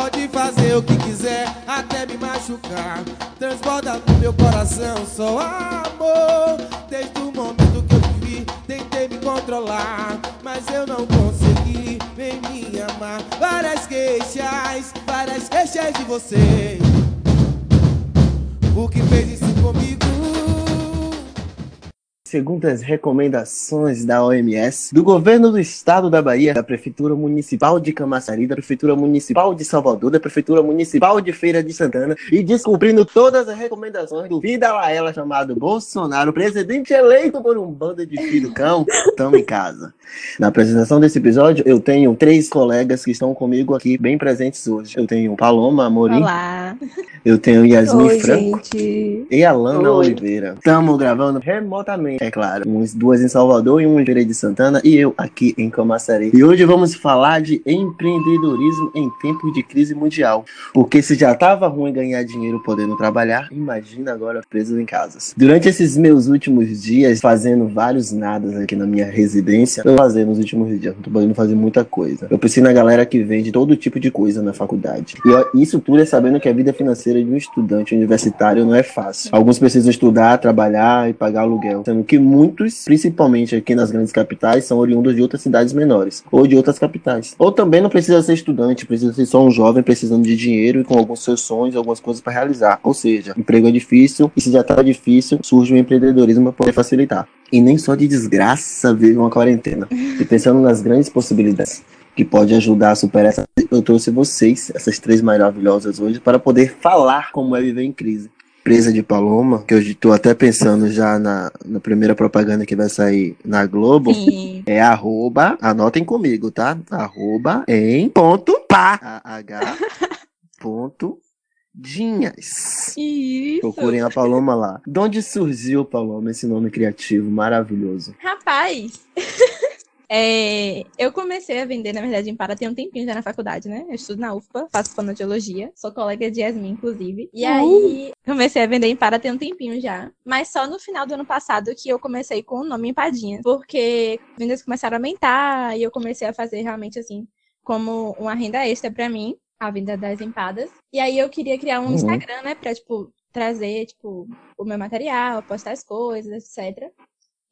Pode fazer o que quiser, até me machucar. Transborda no meu coração só amor. Desde o momento que eu te vi, tentei me controlar. Mas eu não consegui, vem me amar. Várias queixas, várias queixas de você. O que fez isso comigo? Segundo as recomendações da OMS, do governo do estado da Bahia, da Prefeitura Municipal de Camaçari, da Prefeitura Municipal de Salvador, da Prefeitura Municipal de Feira de Santana, e descobrindo todas as recomendações do vida Laela chamado Bolsonaro, presidente eleito por um bando de filho cão, estamos em casa. Na apresentação desse episódio, eu tenho três colegas que estão comigo aqui, bem presentes hoje. Eu tenho Paloma Amorim. Olá. Eu tenho Yasmin Oi, Franco. gente. E a Lana Oi. Oliveira. Estamos gravando remotamente, é claro. Uns duas em Salvador e um em Feira de Santana e eu aqui em Camaçari. E hoje vamos falar de empreendedorismo em tempos de crise mundial. Porque se já tava ruim ganhar dinheiro podendo trabalhar, imagina agora presos em casas. Durante esses meus últimos dias, fazendo vários nadas aqui na minha residência, eu fazer nos últimos dias, não tô podendo fazer muita coisa. Eu preciso na galera que vende todo tipo de coisa na faculdade. E isso tudo é sabendo que a vida financeira de um estudante universitário não é fácil. Alguns precisam estudar, trabalhar e pagar aluguel, sendo que muitos, principalmente aqui nas grandes capitais, são oriundos de outras cidades menores ou de outras capitais. Ou também não precisa ser estudante, precisa ser só um jovem precisando de dinheiro e com alguns seus sonhos, algumas coisas para realizar. Ou seja, emprego é difícil e se já tá difícil, surge o empreendedorismo para poder facilitar. E nem só de desgraça vive uma quarentena. E pensando nas grandes possibilidades que pode ajudar a superar essa. Eu trouxe vocês, essas três maravilhosas hoje, para poder falar como é viver em crise. Presa de Paloma, que eu estou até pensando já na, na primeira propaganda que vai sair na Globo, Sim. é arroba, anotem comigo, tá? Arroba em ponto pá, H ponto dinhas. Isso. Procurem a Paloma lá. De onde surgiu, Paloma, esse nome criativo maravilhoso? Rapaz, é, eu comecei a vender, na verdade, em Para tem um tempinho já na faculdade, né? Eu estudo na UFPA, faço fonoaudiologia, sou colega de Yasmin, inclusive. E aí, comecei a vender em Para tem um tempinho já. Mas só no final do ano passado que eu comecei com o nome Empadinha. Porque vendas começaram a aumentar e eu comecei a fazer realmente assim, como uma renda extra pra mim, a venda das empadas. E aí eu queria criar um Uhum. Instagram, né? Pra, tipo, trazer, tipo, o meu material, postar as coisas, etc.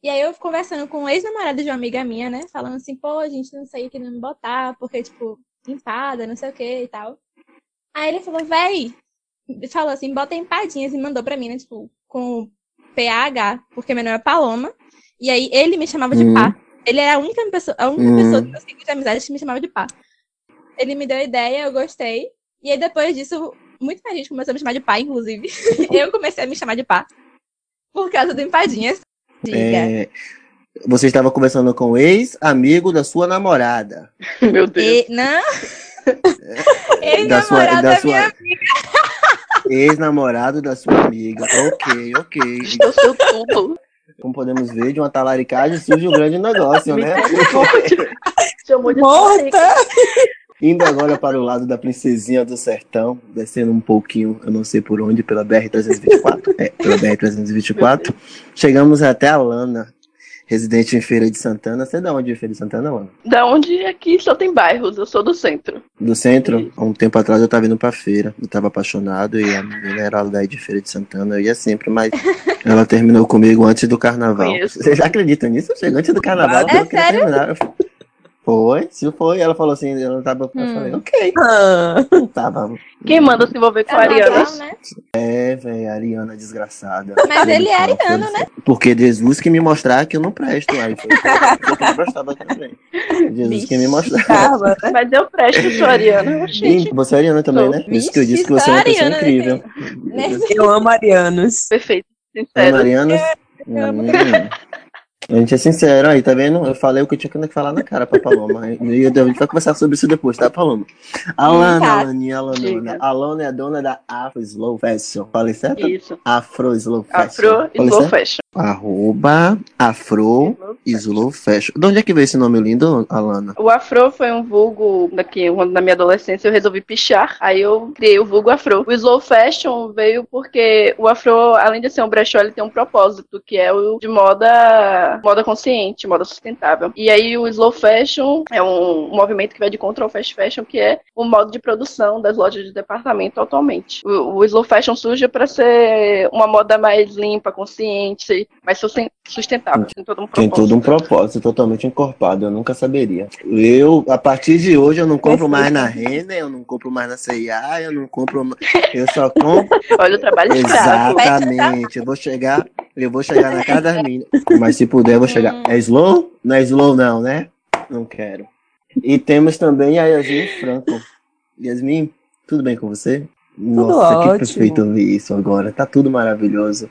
E aí eu conversando com o ex-namorado de uma amiga minha, né? Falando assim, pô, a gente não sei o que não botar, porque, tipo, empada, não sei o que e tal. Aí ele falou, véi, falou assim, bota empadinhas e mandou pra mim, né? Tipo, com PH, porque meu nome é Paloma. E aí ele me chamava de Uhum. pá. Ele era a única pessoa, a única Uhum. pessoa do meu ciclo de amizade que me chamava de pá. Ele me deu a ideia, eu gostei. E aí depois disso, muita gente começou a me chamar de pá, inclusive. eu comecei a me chamar de pá. Por causa do empadinhas. Diga. É, você estava conversando com o ex-amigo da sua namorada. Meu Deus. E, não? Da sua- Ex-namorado da da sua- minha Ex-namorado da sua amiga. Ok, ok. Estou seu tubo. Como podemos ver, de uma talaricagem surge um grande negócio, né? Chamou de Morta! Indo agora para o lado da princesinha do sertão, descendo um pouquinho, eu não sei por onde, pela BR-324. É, pela BR-324. Chegamos até a Lana, residente em Feira de Santana. Você é da onde, Feira de Santana, Lana? Da onde aqui só tem bairros, eu sou do centro. Do centro? Há um tempo atrás eu tava indo pra feira. Eu tava apaixonado e a menina era daí de Feira de Santana. Eu ia sempre, mas ela terminou comigo antes do carnaval. Vocês acreditam nisso? Chegou antes do carnaval. É eu queria sério? terminar. Eu- Foi, se foi. Ela falou assim, ela tava. Eu Hum. falei, ok. Tava. Quem manda se envolver com a É Ariana? legal, né? É, velho, Ariana desgraçada. Mas ele é ariano, né? Porque Jesus que me mostrar que eu não presto. Aí foi. Eu não prestava também. Jesus que me mostrar. Caramba, né? Mas eu presto, sou Ariana. Sim, você é Ariana também, né? Por isso que eu disse que você é uma pessoa Ariana, incrível. Né? Eu amo arianos. Perfeito, sincero. Mariana. amo Hum. A gente é sincero aí, tá vendo? Eu falei o que eu tinha que falar na cara pra Paloma. A gente vai conversar sobre isso depois, tá, Paloma? Alana, Tá. Alaninha, Alanona. Alana é a dona da Afro Slow Fashion. Falei certo? Isso. Afro Slow Fashion. Afro Slow? Fashion. Arroba Afro Slow Fashion. De onde é que veio esse nome lindo, Alana? O Afro foi um vulgo daqui, quando na minha adolescência eu resolvi pichar, aí eu criei o vulgo Afro. O Slow Fashion veio porque o Afro, além de ser um brechó, ele tem um propósito, que é o de moda, moda consciente, moda sustentável. E aí o Slow Fashion é um movimento que vai de contra ao Fast Fashion, que é o modo de produção das lojas de departamento atualmente. O, o Slow Fashion surge para ser uma moda mais limpa, consciente, mais sustentável. Tem todo um propósito. Tem todo um propósito totalmente encorpado, eu nunca saberia. Eu, a partir de hoje, eu não compro mais na Renner, eu não compro mais na CIA, eu não compro mais... Eu só compro... Olha o trabalho. Exatamente. Eu vou chegar, eu vou chegar na casa das minas. Mas se puder, eu vou chegar. É slow? Não é slow não, né? Não quero. E temos também a Yasmin Franco. Yasmin, tudo bem com você? Nossa, que ótimo. perfeito ouvir isso agora. Tá tudo maravilhoso.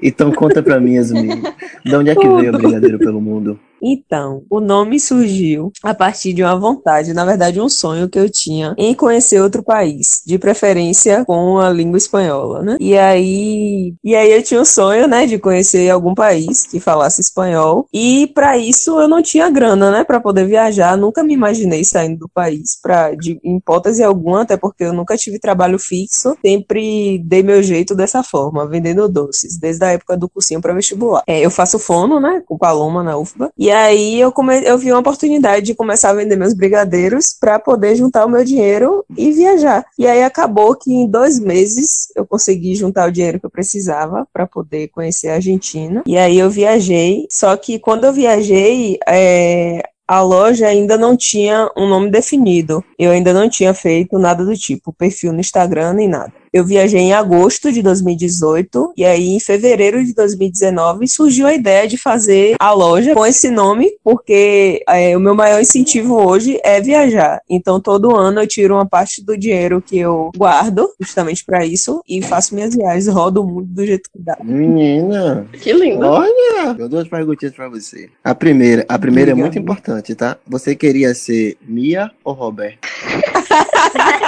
Então conta pra mim, Yasmin, de onde é que veio o Brigadeiro pelo Mundo? Então, o nome surgiu a partir de uma vontade, na verdade, um sonho que eu tinha em conhecer outro país, de preferência com a língua espanhola, né? E aí, e aí eu tinha o sonho, né, de conhecer algum país que falasse espanhol. E para isso eu não tinha grana, né, para poder viajar. Nunca me imaginei saindo do país para de em hipótese alguma, até porque eu nunca tive trabalho fixo. Sempre dei meu jeito dessa forma, vendendo doces, desde a época do cursinho para vestibular. É, eu faço fono, né, com Paloma na UFBA. E aí eu, come... eu vi uma oportunidade de começar a vender meus brigadeiros para poder juntar o meu dinheiro e viajar. E aí acabou que em dois meses eu consegui juntar o dinheiro que eu precisava para poder conhecer a Argentina. E aí eu viajei. Só que quando eu viajei, é, a loja ainda não tinha um nome definido. Eu ainda não tinha feito nada do tipo, perfil no Instagram nem nada. Eu viajei em agosto de 2018 e aí em fevereiro de 2019 surgiu a ideia de fazer a loja com esse nome, porque é, o meu maior incentivo hoje é viajar. Então todo ano eu tiro uma parte do dinheiro que eu guardo justamente para isso e faço minhas viagens, rodo o mundo do jeito que dá. Menina, Que lindo. olha, eu dou duas perguntinhas pra você. A primeira, a primeira é muito importante, tá? Você queria ser Mia ou Roberto?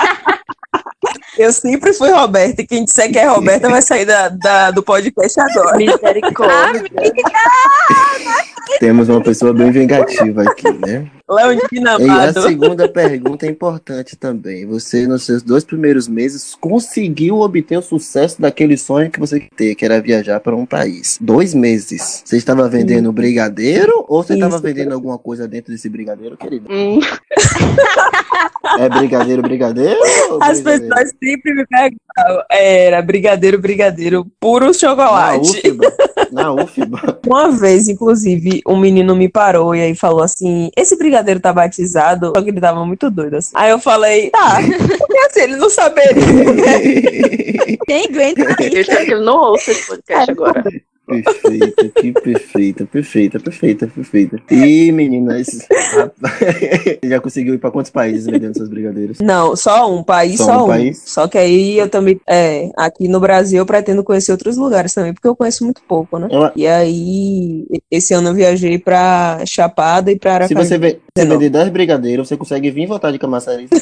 Eu sempre fui Roberta e quem disser que é Roberta vai sair da, da- do podcast agora. Misericórdia. Temos uma pessoa bem vingativa aqui, né? Leondina E a segunda pergunta é importante também. Você, nos seus dois primeiros meses, conseguiu obter o sucesso daquele sonho que você queria ter, que era viajar para um país. Dois meses. Você estava vendendo brigadeiro ou você estava vendendo alguma coisa dentro desse brigadeiro, querido? Hum, É brigadeiro, brigadeiro? As brigadeiro? pessoas sempre me perguntavam. Era brigadeiro, brigadeiro, puro Na chocolate. UFBA. Na UFBA. Uma vez, inclusive, um menino me parou e aí falou assim: esse brigadeiro tá batizado, só que ele tava muito doido assim. Aí eu falei, tá, porque assim, ele não saberia. Quem aguenta aí? eu espero que ele não ouça esse podcast agora. Perfeita, que perfeita, perfeita, perfeita, perfeita. E meninas, você já conseguiu ir para quantos países vendendo seus brigadeiros? Não, só um país, Só só, um um. país? Só que aí eu também, é, aqui no Brasil eu pretendo conhecer outros lugares também, porque eu conheço muito pouco, né? Eu- E aí, esse ano eu viajei pra Chapada e pra Se Aracaju. você, ve- você Não. vender 10 brigadeiros, você consegue vir e voltar de Camaçari.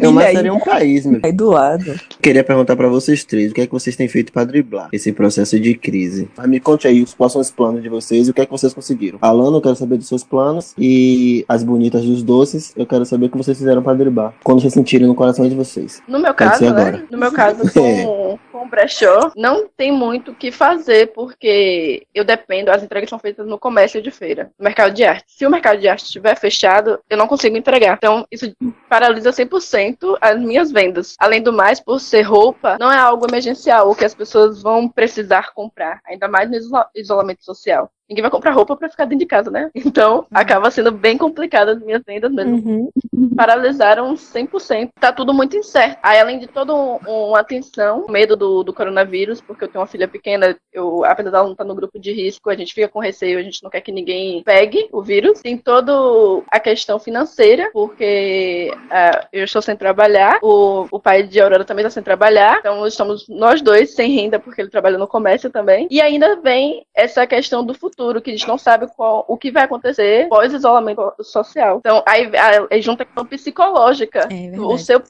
Camaçari é um país, meu. aí do lado. Queria perguntar pra vocês três, o que é que vocês têm feito pra driblar esse processo de crise? Mas me conte aí os próximos planos de vocês e o que é que vocês conseguiram. Alana, eu quero saber dos seus planos e as bonitas dos doces, eu quero saber o que vocês fizeram pra driblar. Quando vocês sentirem no coração de vocês. No meu Pode caso, né? agora. No meu caso, É. com, com brechó, não tem muito o que fazer, porque eu dependo, as entregas são feitas no comércio de feira, no mercado de arte. Se o mercado de arte estiver fechado, eu não consigo entregar. Então, isso paralisa 100% as minhas vendas. Além do mais, por ser roupa, não é algo emergencial, que as pessoas vão precisar comprar, ainda mais no isola- isolamento social. Ninguém vai comprar roupa pra ficar dentro de casa, né? Então, acaba sendo bem complicado as minhas vendas mesmo Uhum. paralisaram 100%. Tá tudo muito incerto. Aí, além de toda um- uma atenção, medo do, do coronavírus, porque eu tenho uma filha pequena, eu, apesar dela não estar no grupo de risco, a gente fica com receio, a gente não quer que ninguém pegue o vírus. Tem toda a questão financeira, porque ah, eu estou sem trabalhar, o, o pai de Aurora também está sem trabalhar, então estamos nós dois sem renda, porque ele trabalha no comércio também. E ainda vem essa questão do futuro. Futuro, que a gente não sabe qual, o que vai acontecer pós-isolamento social. Então, aí, aí junta com psicológica. É o seu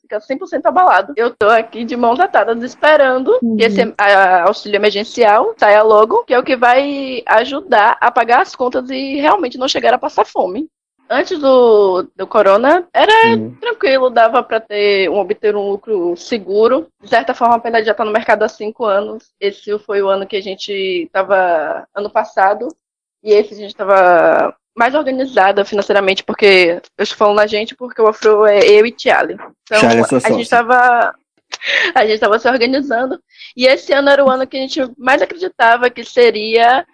fica 100% abalado. Eu tô aqui de mãos atadas esperando Uhum. que esse a, auxílio emergencial saia logo, que é o que vai ajudar a pagar as contas e realmente não chegar a passar fome. Antes do, do corona, era Hum. tranquilo, dava para ter um, obter um lucro seguro. De certa forma, a Penalidade já está no mercado há cinco anos. Esse foi o ano que a gente estava, ano passado, e esse a gente estava mais organizada financeiramente, porque eu estou falando a gente porque o Afro é eu e Tiale. Então, Charlie é a gente estava a gente estava se organizando e esse ano era o ano que a gente mais acreditava que seria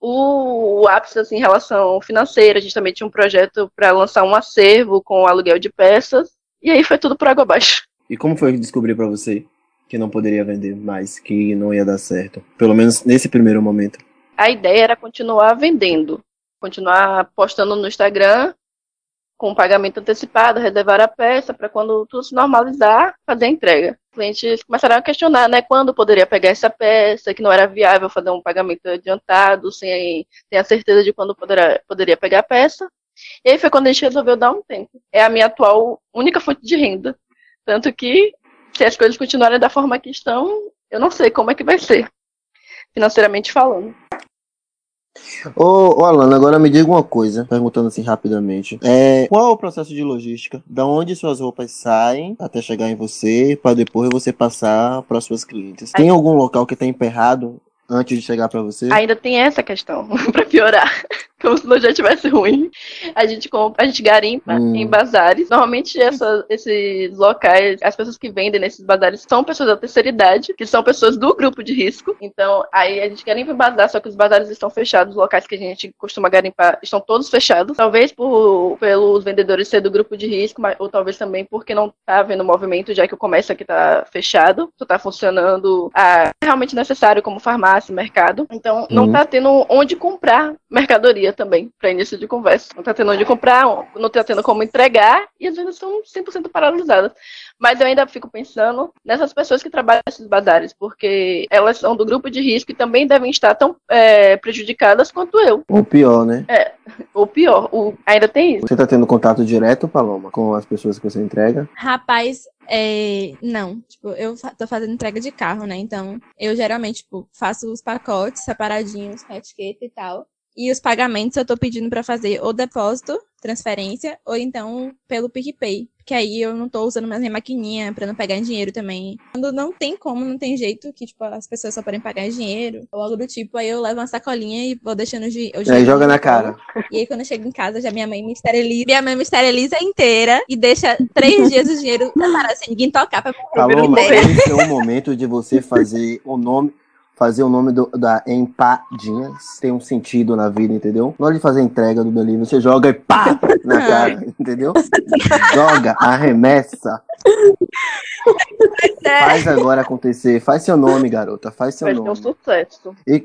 o, o ápice assim, em relação financeira. A gente também tinha um projeto para lançar um acervo com aluguel de peças e aí foi tudo por água abaixo. E como foi descobrir pra você que não poderia vender mais, que não ia dar certo? Pelo menos nesse primeiro momento. A ideia era continuar vendendo, continuar postando no Instagram com pagamento antecipado, reservar a peça para quando tudo se normalizar, fazer a entrega. Clientes começaram a questionar, né, quando poderia pegar essa peça, que não era viável fazer um pagamento adiantado, sem, sem a certeza de quando poderá, poderia pegar a peça. E aí foi quando a gente resolveu dar um tempo. É a minha atual única fonte de renda. Tanto que, se as coisas continuarem da forma que estão, eu não sei como é que vai ser, financeiramente falando. Ô, ô agora me diga uma coisa, perguntando assim rapidamente. É, qual é o processo de logística? Da onde suas roupas saem até chegar em você, para depois você passar para suas clientes? Tem algum local que tá emperrado antes de chegar para você? Ainda tem essa questão, pra piorar. Como se não já tivesse ruim. A gente compra, a gente garimpa Hum. em bazares. Normalmente essa- esses locais, as pessoas que vendem nesses bazares são pessoas da terceira idade, que são pessoas do grupo de risco. Então, aí a gente garimpa em bazar, só que os bazares estão fechados, os locais que a gente costuma garimpar estão todos fechados. Talvez por pelos vendedores ser do grupo de risco, mas, ou talvez também porque não tá havendo movimento, já que o comércio aqui tá fechado, só tá funcionando a realmente necessário como farmácia, mercado. Então, não Uhum. tá tendo onde comprar mercadoria também, para início de conversa. Não tá tendo onde comprar, não tá tendo como entregar e as vendas estão 100% paralisadas. Mas eu ainda fico pensando nessas pessoas que trabalham nesses bazares, porque elas são do grupo de risco e também devem estar tão é, prejudicadas quanto eu. Ou pior, né? Ou pior, o- ainda tem isso. Você tá tendo contato direto, Paloma, com as pessoas que você entrega? Rapaz, é, não. Tipo, eu fa- tô fazendo entrega de carro, né? Então, eu geralmente, tipo, faço os pacotes separadinhos com a etiqueta e tal. E os pagamentos eu tô pedindo pra fazer ou depósito, transferência, ou então pelo PicPay. Que aí eu não tô usando mais minha maquininha pra não pegar em dinheiro também. Quando não tem como, não tem jeito, que, tipo, as pessoas só podem pagar em dinheiro, ou algo do tipo, aí eu levo uma sacolinha e vou deixando o di- o E aí dinheiro. joga na cara. E aí, quando eu chego em casa, já minha mãe me esteriliza. Minha mãe me esteriliza inteira e deixa três dias o dinheiro separado, sem ninguém tocar pra Paloma, ideia. esse é o momento de você fazer o nome. Fazer o nome do- da empadinhas tem um sentido na vida, entendeu? Na hora de fazer a entrega do delivery, você joga e pá na cara, entendeu? Joga, arremessa. Faz agora acontecer. Faz seu nome, garota. Faz seu Vai ser um nome. sucesso. E,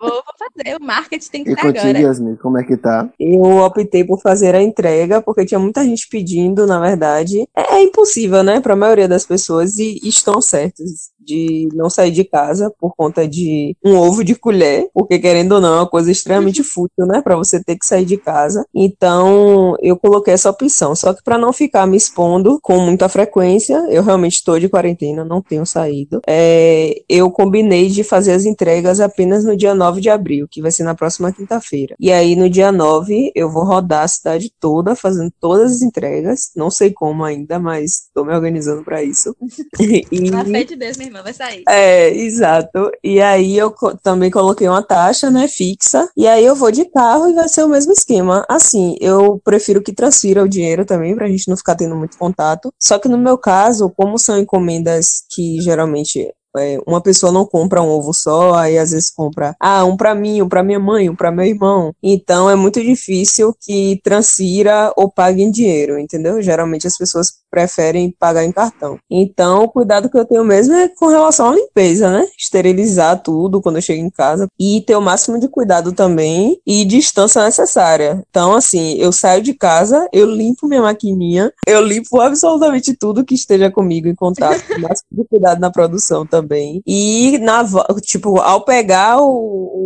Vou, vou fazer, o marketing tem que e ser contigo, agora. Yasmin, como é que tá? Eu optei por fazer a entrega porque tinha muita gente pedindo, na verdade. É, é impossível, né, para a maioria das pessoas e estão certos de não sair de casa por conta de um ovo de colher, porque querendo ou não, é uma coisa extremamente fútil, né, para você ter que sair de casa. Então, eu coloquei essa opção. Só que para não ficar me expondo com muita frequência, eu realmente estou de quarentena, não tenho saído. É, eu combinei de fazer as entregas apenas no dia 9 de abril, que vai ser na próxima quinta-feira. E aí, no dia 9, eu vou rodar a cidade toda, fazendo todas as entregas. Não sei como ainda, mas estou me organizando para isso. E- Na fé de Deus, minha irmã, vai sair. é, exato. E aí eu co- também coloquei uma taxa, né, fixa. E aí eu vou de carro e vai ser o mesmo esquema. Assim, eu prefiro que transfira o dinheiro também, pra gente não ficar tendo muito contato. Só que no meu caso, como são encomendas que geralmente é, uma pessoa não compra um ovo só, aí às vezes compra, ah, um pra mim, um pra minha mãe, um pra meu irmão. Então é muito difícil que transfira ou pague em dinheiro, entendeu? Geralmente as pessoas preferem pagar em cartão. Então, o cuidado que eu tenho mesmo é com relação à limpeza, né? Esterilizar tudo quando eu chego em casa e ter o máximo de cuidado também e distância necessária. Então, assim, eu saio de casa, eu limpo minha maquininha, eu limpo absolutamente tudo que esteja comigo em contato, o máximo de cuidado na produção também. E na, tipo, ao pegar o-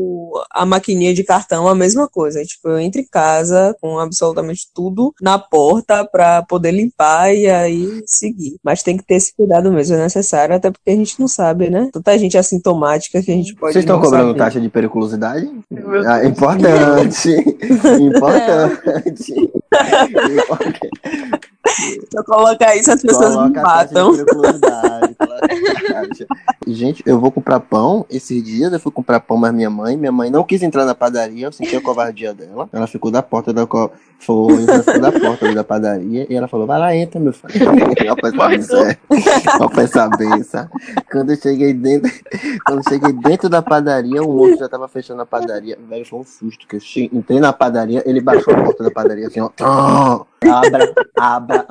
a maquininha de cartão a mesma coisa. Tipo, eu entro em casa com absolutamente tudo na porta pra poder limpar e aí seguir. Mas tem que ter esse cuidado mesmo, é necessário, até porque a gente não sabe, né? Tanta gente assintomática que a gente pode. Vocês estão cobrando saber. taxa de periculosidade? Ah, importante. importante. Importante. Se eu colocar isso, as pessoas me Coloca de matam. Gente, eu vou comprar pão. Esses dias eu fui comprar pão, mas minha mãe, minha mãe não quis entrar na padaria, eu senti a covardia dela. Ela ficou da porta da co... foi, ficou da porta ali da padaria e ela falou: "Vai lá, entra, meu filho". Eu pensava bem, sabe? Quando eu cheguei dentro, quando eu cheguei dentro da padaria, o moço já tava fechando a padaria. Velho, foi um susto que eu entrei na padaria, ele baixou a porta da padaria assim, ó. Abra, abra.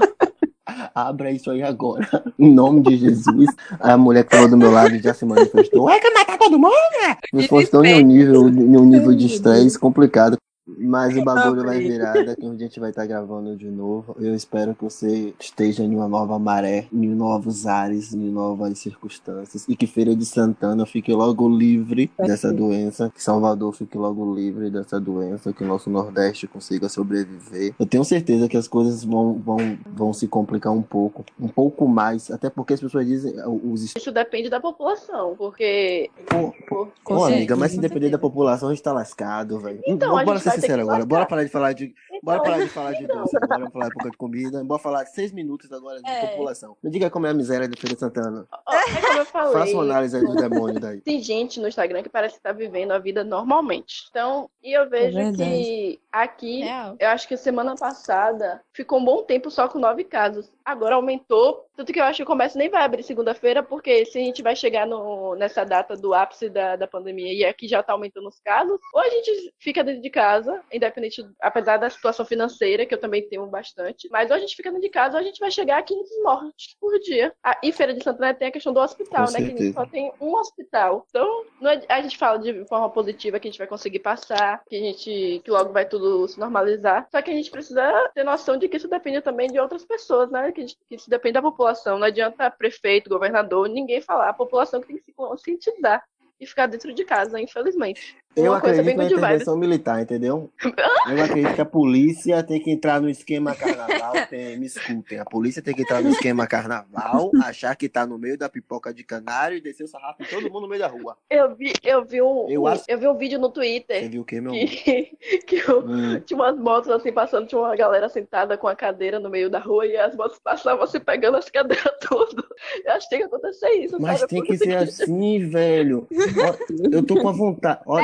Abra isso aí agora. Em nome de Jesus. A mulher que tava do meu lado já se manifestou. É, quer matar todo mundo? né? Fosse tão em um nível, em um nível de estresse complicado. Mas o bagulho vai virar, daqui um dia a gente vai estar gravando de novo. Eu espero que você esteja em uma nova maré, em novos ares, em novas circunstâncias. E que Feira de Santana fique logo livre dessa doença. Que Salvador fique logo livre dessa doença. Que o nosso Nordeste consiga sobreviver. Eu tenho certeza que as coisas vão, vão, vão se complicar um pouco. Um pouco mais. Até porque as pessoas dizem. Os Isso depende da população, porque. Pô, pô, Com Ô, amiga, mas se depender da população, a gente tá lascado, velho. Então, Bora a gente sincero agora. Bora parar de falar de. Bora Então, parar de falar de doce. Bora falar de pouco de comida. Bora falar seis minutos agora de É. população. Me diga como é a miséria de Feira de Santana. é como eu falei. Faça uma análise aí do demônio daí. Tem gente no Instagram que parece que tá vivendo a vida normalmente. Então, e eu vejo verdade. que aqui, Real. eu acho que semana passada ficou um bom tempo só com nove casos. Agora aumentou. Tanto que eu acho que o comércio nem vai abrir segunda-feira, porque se a gente vai chegar no, nessa data do ápice da, da pandemia e aqui já tá aumentando os casos, ou a gente fica dentro de casa, independente, apesar da situação financeira, que eu também tenho bastante, mas ou a gente fica dentro de casa ou a gente vai chegar a 500 mortes por dia. A, e Feira de Santana tem a questão do hospital, Com né? Que certeza. só tem um hospital. Então, não é- a gente fala de forma positiva que a gente vai conseguir passar, que a gente que logo vai tudo se normalizar. Só que a gente precisa ter noção de que isso depende também de outras pessoas, né? Que, gente- que isso depende da população. Não adianta prefeito, governador, ninguém falar. A população que tem que se conscientizar e ficar dentro de casa, infelizmente. Eu Uma acredito na intervenção militar, entendeu? Eu acredito que a polícia tem que entrar no esquema carnaval. Tem, me escutem, a polícia tem que entrar no esquema carnaval, achar que tá no meio da pipoca de canário e descer o sarrafo em todo mundo no meio da rua. Eu vi, eu vi um, Eu acho- eu vi um vídeo no Você Twitter viu o que, meu que, que o- Hum. tinha umas motos assim passando, tinha uma galera sentada com a cadeira no meio da rua e as motos passavam assim pegando as cadeiras tudo. Eu acho que tem que acontecer isso, Mas sabe? tem que ser assim, velho. Ó, Eu tô com a vontade. Ó,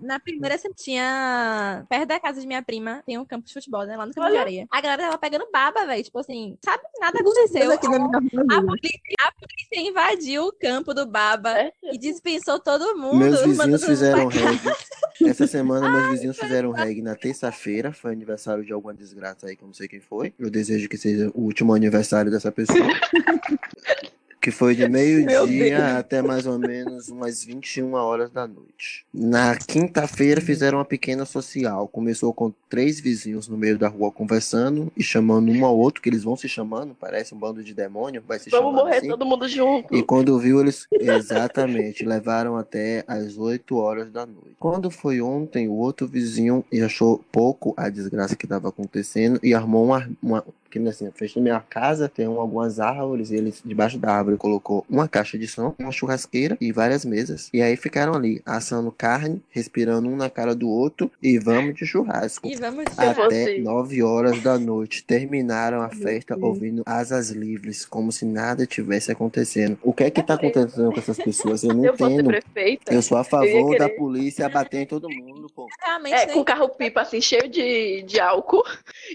Na primeira semana tinha. Perto da casa de minha prima, tem um campo de futebol, né? Lá no campo de Olha. areia. A galera tava pegando baba, velho. Tipo assim, sabe? Nada aconteceu. Aqui na minha A polícia, a polícia invadiu o campo do baba É, e dispensou todo mundo. Meus vizinhos fizeram reggae. Essa semana, meus vizinhos fizeram reggae na terça-feira. Foi aniversário de alguma desgraça aí que eu não sei quem foi. Eu desejo que seja o último aniversário dessa pessoa. Que foi de meio-dia até mais ou menos umas 21 horas da noite. Na quinta-feira fizeram uma pequena social. Começou com três vizinhos no meio da rua conversando e chamando um ao outro, que eles vão se chamando, parece um bando de demônio, vai se Vamos morrer assim. todo mundo junto. E quando viu, eles. Exatamente, levaram até as 8 horas da noite. Quando foi ontem, o outro vizinho achou pouco a desgraça que estava acontecendo e armou uma. uma que assim, fechou minha casa, tem um- algumas árvores, e eles, debaixo da árvore, colocou uma caixa de som, uma churrasqueira e várias mesas. E aí ficaram ali, assando carne, respirando um na cara do outro e vamos de churrasco. E vamos eu Até fosse- 9 horas da noite. Terminaram a festa ouvindo asas livres, como se nada tivesse acontecendo. O que é que tá acontecendo com essas pessoas? Eu não eu entendo. prefeita, Eu sou a favor da polícia bater em todo mundo, pô. realmente é, com carro-pipa assim, cheio de, de álcool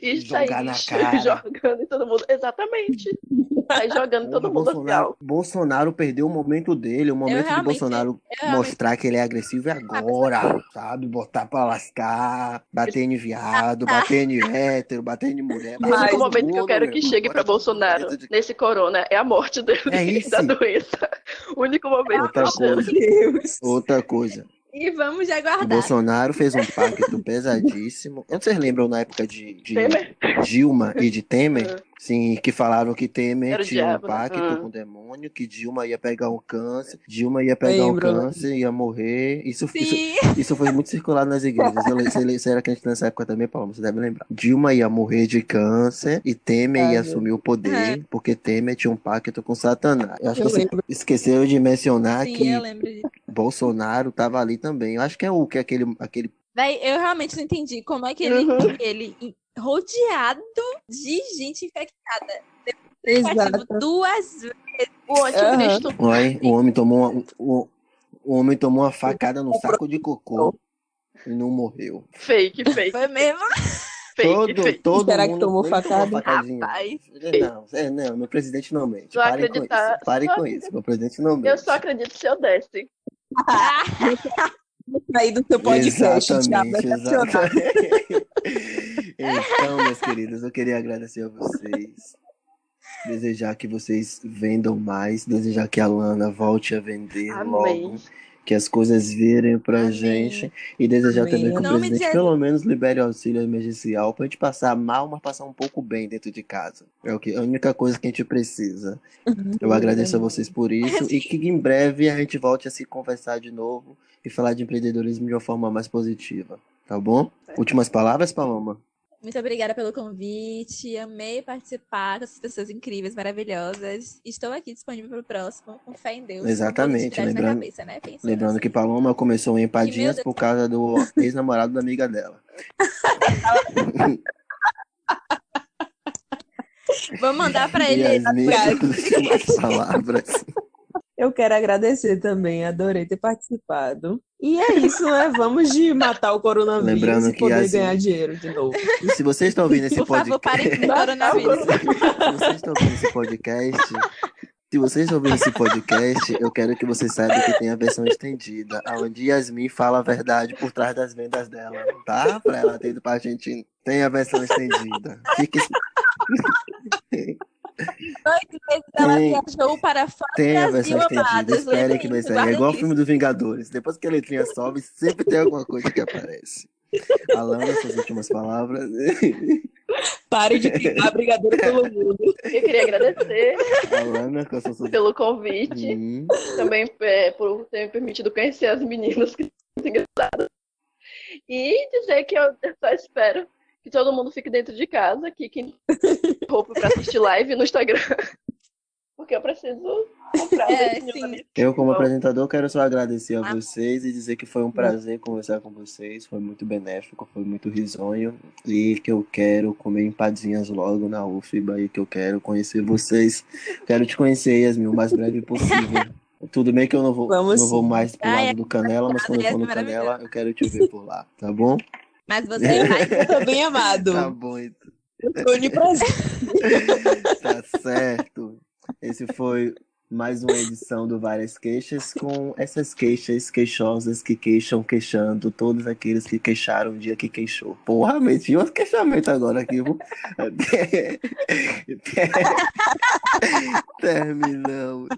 e Jogar sair na cara. Jogando em todo mundo. Exatamente. Sair jogando em todo mundo assim, Bolsonaro, álcool. Bolsonaro perdeu o momento dele, o momento de Bolsonaro eu realmente- mostrar que ele é agressivo é agora, sabe? Botar pra lascar, bater em viado, bater em hétero, bater em mulher. O único momento que eu mundo, quero que chegue pra Bolsonaro de- nesse corona é a morte dele É isso. da doença. O único momento Outra que chega. coisa. Deus. Outra coisa. E vamos O aguardar. Bolsonaro fez um pacto pesadíssimo. Vocês lembram na época de, de? Dilma e de Temer? Sim, que falaram que Temer tinha um diabo, né? pacto Ah. com o demônio, que Dilma ia pegar um câncer, Dilma ia pegar um Lembro. câncer, ia morrer. Isso, isso, Sim. isso foi muito circulado nas igrejas. Eu, você, você era crente nessa época também, Paulo, você deve lembrar. Dilma ia morrer de câncer e Temer Ai, ia assumir o poder, É. porque Temer tinha um pacto com Satanás. Eu acho Eu que você lembro. esqueceu de mencionar Sim, que. Bolsonaro tava ali também. Eu acho que é o que é aquele, aquele Véi, eu realmente não entendi como é que ele, Uhum. ele rodeado de gente infectada. Exato. Duas vezes. O anticristo. Olha, o homem tomou uma, o, o homem tomou uma facada no saco de cocô e não morreu. Fake, fake, Foi mesmo? fake, todo, fake. todo Será que mundo tomou nem facada? Rapaz. Não, é, não, meu presidente não mente. Só Parem com acreditar- isso. Parem só com isso. Meu presidente não mente. Eu só acredito se eu desse. Aí do seu podcast, Thiago, Exatamente, é exatamente. então, meus queridos, eu queria agradecer a vocês. Desejar que vocês vendam mais, desejar que a Lana volte a vender Amém. logo, que as coisas virem pra Amém. gente e desejar Amém. também que o presidente de pelo menos libere auxílio emergencial pra gente passar mal, mas passar um pouco bem dentro de casa. É o que a única coisa que a gente precisa. Eu agradeço a vocês por isso e que em breve a gente volte a se conversar de novo e falar de empreendedorismo de uma forma mais positiva, tá bom? Últimas palavras, Paloma? Muito obrigada pelo convite. Amei participar com essas pessoas incríveis, maravilhosas. Estou aqui disponível para o próximo, com fé em Deus. Exatamente, lembrando- cabeça, né? Lembrando assim. que Paloma começou em empadinhas por causa do ex-namorado da amiga dela. Vou mandar para ele. Yasmin, últimas palavras. Eu quero agradecer também, adorei ter participado. E é isso, né? Vamos de matar o coronavírus Lembrando e poder assim- ganhar dinheiro de novo. E se vocês estão ouvindo esse Por favor, parem podcast, com o coronavírus. se vocês estão ouvindo esse podcast, se vocês estão ouvindo esse podcast, eu quero que vocês saibam que tem a versão estendida, onde Yasmin fala a verdade por trás das vendas dela, tá? Pra ela ter ido pra Argentina. Tem a versão estendida. Fique... Dois meses ela Tem- viajou para fora Tem a do versão Brasil. Esperem Lembrem que vai isso, sair. É igual o filme do Vingadores. Depois que a letrinha sobe, sempre tem alguma coisa que aparece. Alana, suas últimas palavras. Pare de queimar brigadeiro pelo mundo. Eu queria agradecer Alana, suas. pelo convite. Hum, Também é, por ter me permitido conhecer as meninas que são engraçadas. E dizer que eu só espero que todo mundo fique dentro de casa, que quem roupa pra assistir live no Instagram. Porque eu preciso comprar. É. Eu, como Bom. apresentador, quero só agradecer a Ah. vocês e dizer que foi um prazer conversar com vocês. Foi muito benéfico, foi muito risonho. E que eu quero comer empadinhas logo na UFBA e que eu quero conhecer vocês. Quero te conhecer, Yasmin, o mais breve possível. Tudo bem que eu não vou, Vamos não vou mais pro Ai, lado do Canela, mas quando eu for no Canela, eu quero te ver por lá, tá bom? Mas você vai. Eu também, amado. Tá bom, então. Tô de prazer. Tá certo. Esse foi mais uma edição do Várias Queixas com essas queixas queixosas que queixam, queixando todos aqueles que queixaram o dia que queixou. Porra, meti outro queixamento agora aqui, viu? Terminamos.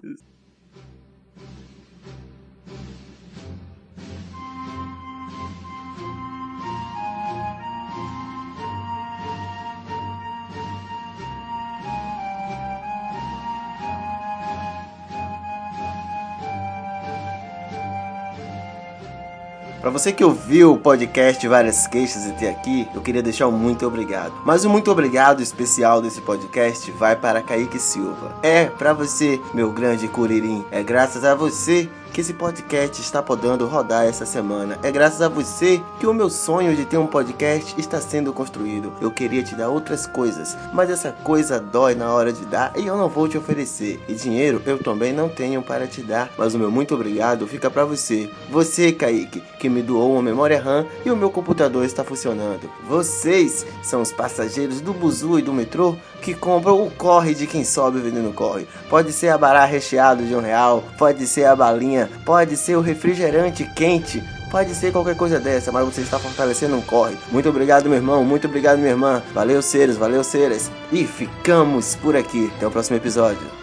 Para você que ouviu o podcast Várias Queixas até aqui, eu queria deixar um muito obrigado. Mas o muito obrigado especial desse podcast vai para Kaique Silva. É, para você, meu grande curirim. É graças a você que esse podcast está podendo rodar essa semana. É graças a você que o meu sonho de ter um podcast está sendo construído. Eu queria te dar outras coisas, mas essa coisa dói na hora de dar e eu não vou te oferecer. E dinheiro eu também não tenho para te dar, mas o meu muito obrigado fica para você. Você, Kaique, que me doou uma memória RAM e o meu computador está funcionando. Vocês são os passageiros do buzu e do metrô que compram o corre de quem sobe vendendo corre. Pode ser a bará recheado de um real, pode ser a balinha, pode ser o refrigerante quente, pode ser qualquer coisa dessa, mas você está fortalecendo um corre. Muito obrigado, meu irmão, muito obrigado, minha irmã. Valeu, seres, valeu, seres. E ficamos por aqui. Até o próximo episódio.